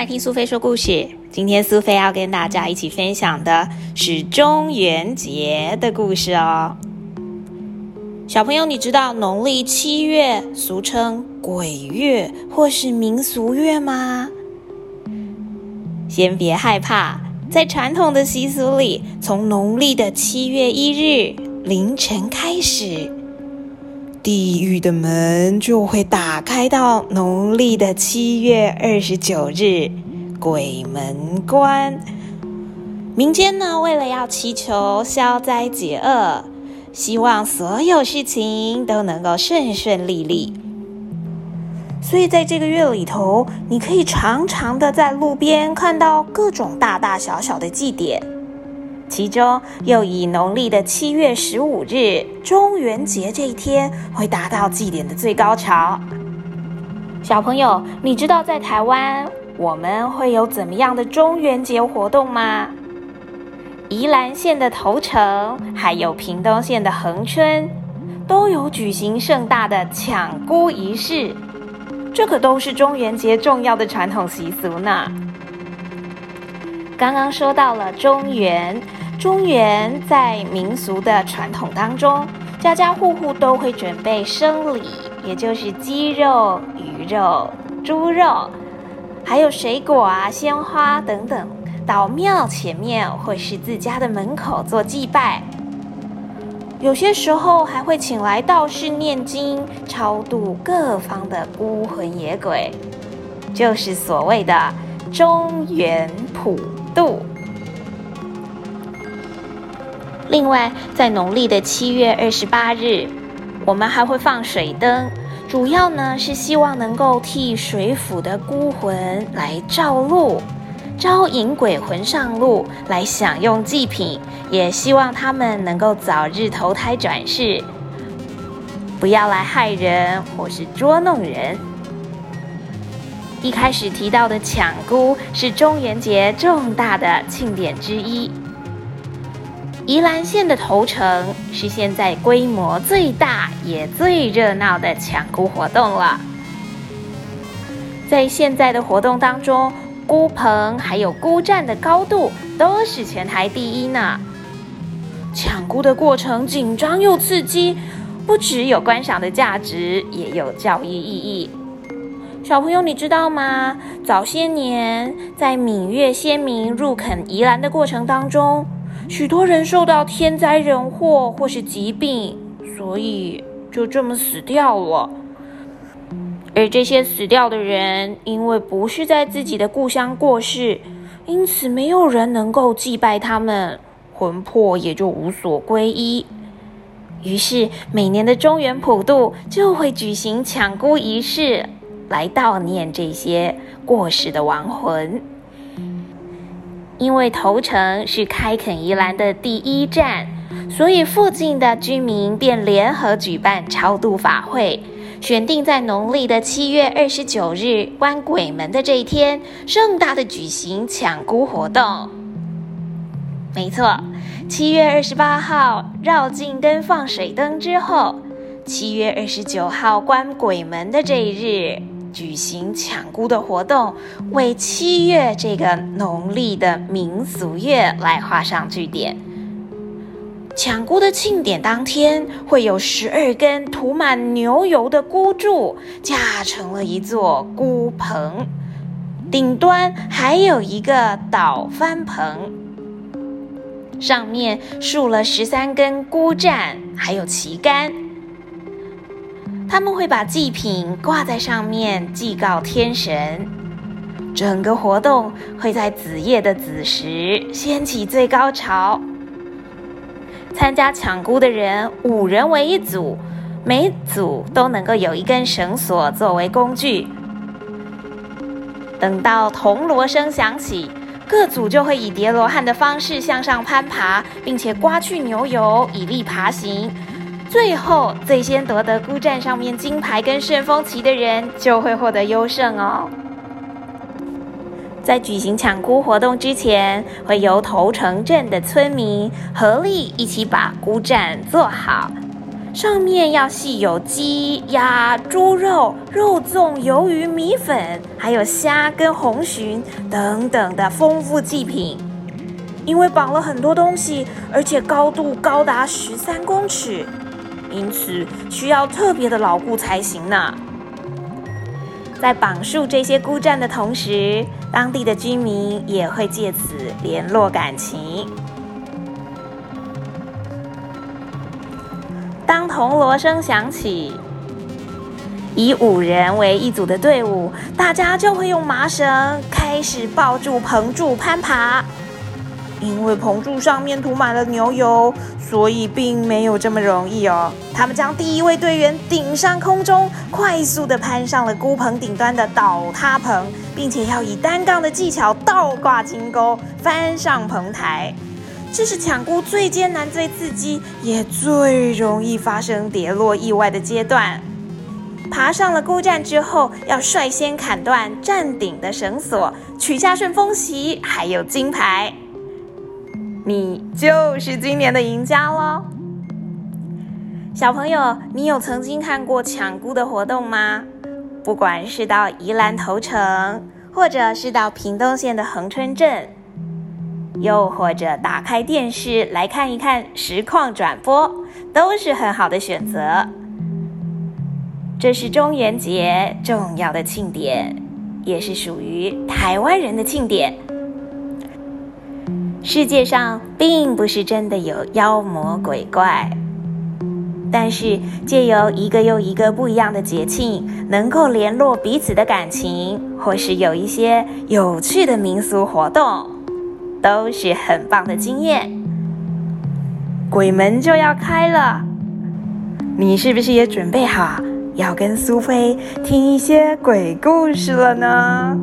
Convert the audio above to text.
来听苏菲说故事。今天苏菲要跟大家一起分享的是中元节的故事哦。小朋友，你知道农历七月俗称鬼月或是民俗月吗？先别害怕，在传统的习俗里，从农历的七月一日凌晨开始，地狱的门就会打开到农历的七月二十九日，鬼门关。民间呢，为了要祈求消灾解厄。希望所有事情都能够顺顺利利，所以在这个月里头，你可以常常的在路边看到各种大大小小的祭典，其中又以农历的七月十五日中元节这一天会达到祭典的最高潮。小朋友，你知道在台湾我们会有怎么样的中元节活动吗？宜兰县的头城，还有屏东县的恒春，都有举行盛大的抢菇仪式。这可都是中元节重要的传统习俗呢。刚刚说到了中元，中原在民俗的传统当中，家家户户都会准备生礼，也就是鸡肉、鱼肉、猪肉，还有水果啊、鲜花等等。到庙前面或是自家的门口做祭拜，有些时候还会请来道士念经，超度各方的孤魂野鬼，就是所谓的中原普渡。另外，在农历的七月二十八日，我们还会放水灯，主要呢是希望能够替水府的孤魂来照路。招引鬼魂上路来享用祭品，也希望他们能够早日投胎转世，不要来害人或是捉弄人。一开始提到的抢姑是中元节重大的庆典之一。宜兰县的头城是现在规模最大也最热闹的抢姑活动了。在现在的活动当中。孤棚还有孤站的高度都是全台第一呢。抢孤的过程紧张又刺激，不只有观赏的价值，也有教育意义。小朋友，你知道吗？早些年在闽粤先民入垦宜兰的过程当中，许多人受到天灾人祸或是疾病，所以就这么死掉了。而这些死掉的人，因为不是在自己的故乡过世，因此没有人能够祭拜他们，魂魄也就无所归依。于是，每年的中原普渡就会举行抢孤仪式，来悼念这些过世的亡魂。因为头城是开垦宜兰的第一站，所以附近的居民便联合举办超度法会。选定在农历的七月二十九日关鬼门的这一天，盛大的举行抢孤活动。没错，七月二十八号绕境跟放水灯之后，七月二十九号关鬼门的这一日举行抢孤的活动，为七月这个农历的民俗月来画上句点。抢菇的庆典当天，会有十二根涂满牛油的菇柱架成了一座菇棚，顶端还有一个倒翻棚，上面竖了十三根孤盏，还有旗杆。他们会把祭品挂在上面，祭告天神。整个活动会在子夜的子时掀起最高潮。参加抢菇的人五人为一组，每组都能够有一根绳索作为工具。等到铜锣声响起，各组就会以叠罗汉的方式向上攀爬，并且刮去牛油，以力爬行。最后，最先夺得孤站上面金牌跟顺风旗的人，就会获得优胜哦。在举行抢孤活动之前，会由头城镇的村民合力一起把孤站做好，上面要系有鸡、鸭、猪肉、肉粽、鱿鱼、米粉，还有虾跟红鲟等等的丰富祭品。因为绑了很多东西，而且高度高达十三公尺，因此需要特别的牢固才行呢。在绑束这些孤站的同时，当地的居民也会借此联络感情。当铜锣声响起，以五人为一组的队伍，大家就会用麻绳开始抱住棚柱攀爬。因为棚柱上面涂满了牛油，所以并没有这么容易哦。他们将第一位队员顶上空中，快速的攀上了孤棚顶端的倒塌棚，并且要以单杠的技巧倒挂金钩，翻上棚台。这是抢孤最艰难、最刺激，也最容易发生跌落意外的阶段。爬上了孤站之后，要率先砍断站顶的绳索，取下顺风旗，还有金牌。你就是今年的赢家喽，小朋友，你有曾经看过抢菇的活动吗？不管是到宜兰头城，或者是到屏东县的恒春镇，又或者打开电视来看一看实况转播，都是很好的选择。这是中元节重要的庆典，也是属于台湾人的庆典。世界上并不是真的有妖魔鬼怪，但是借由一个又一个不一样的节庆，能够联络彼此的感情，或是有一些有趣的民俗活动，都是很棒的经验。鬼门就要开了，你是不是也准备好要跟苏菲听一些鬼故事了呢？